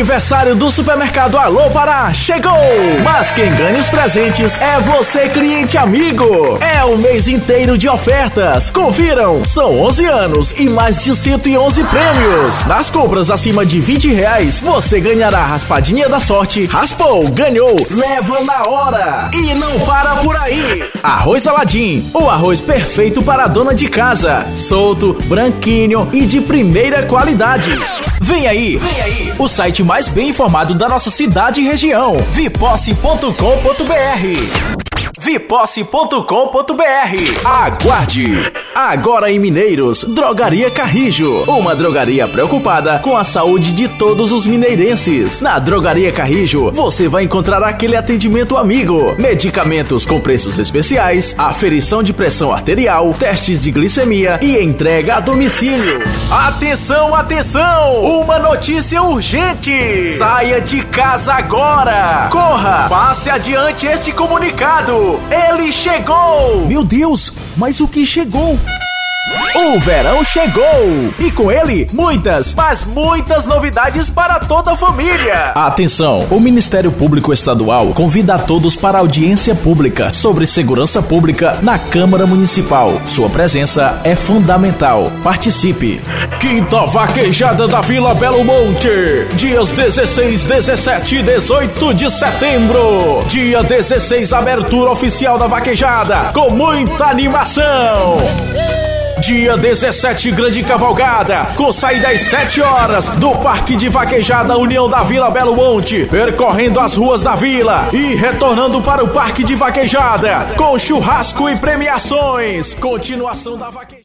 aniversário do Supermercado Alô Pará chegou! Mas quem ganha os presentes é você, cliente amigo! É o mês inteiro de ofertas. Confiram! São 11 anos e mais de 111 prêmios. Nas compras acima de 20 reais, você ganhará raspadinha da sorte, raspou, ganhou, leva na hora! E não para por aí! Arroz Aladim, o arroz perfeito para a dona de casa. Solto, branquinho e de primeira qualidade. Vem aí, vem aí, o site mais bem informado da nossa cidade e região, viposse.com.br. Viposse.com.br. Aguarde! Agora em Mineiros, Drogaria Carrijo. Uma drogaria preocupada com a saúde de todos os mineirenses. Na Drogaria Carrijo, você vai encontrar aquele atendimento amigo: medicamentos com preços especiais, aferição de pressão arterial, testes de glicemia e entrega a domicílio. Atenção, atenção! Uma notícia urgente! Saia de casa agora! Corra! Passe adiante este comunicado! Ele chegou! Meu Deus, mas o que chegou? O verão chegou! E com ele, muitas, mas muitas novidades para toda a família! Atenção! O Ministério Público Estadual convida a todos para audiência pública sobre segurança pública na Câmara Municipal. Sua presença é fundamental. Participe! Quinta Vaquejada da Vila Belo Monte. Dias 16, 17 e 18 de setembro. Dia 16, abertura oficial da vaquejada. Com muita animação. Dia 17, grande cavalgada, com saída às 7 horas do Parque de Vaquejada União da Vila Belo Monte, percorrendo as ruas da vila e retornando para o Parque de Vaquejada, com churrasco e premiações. Continuação da vaquejada.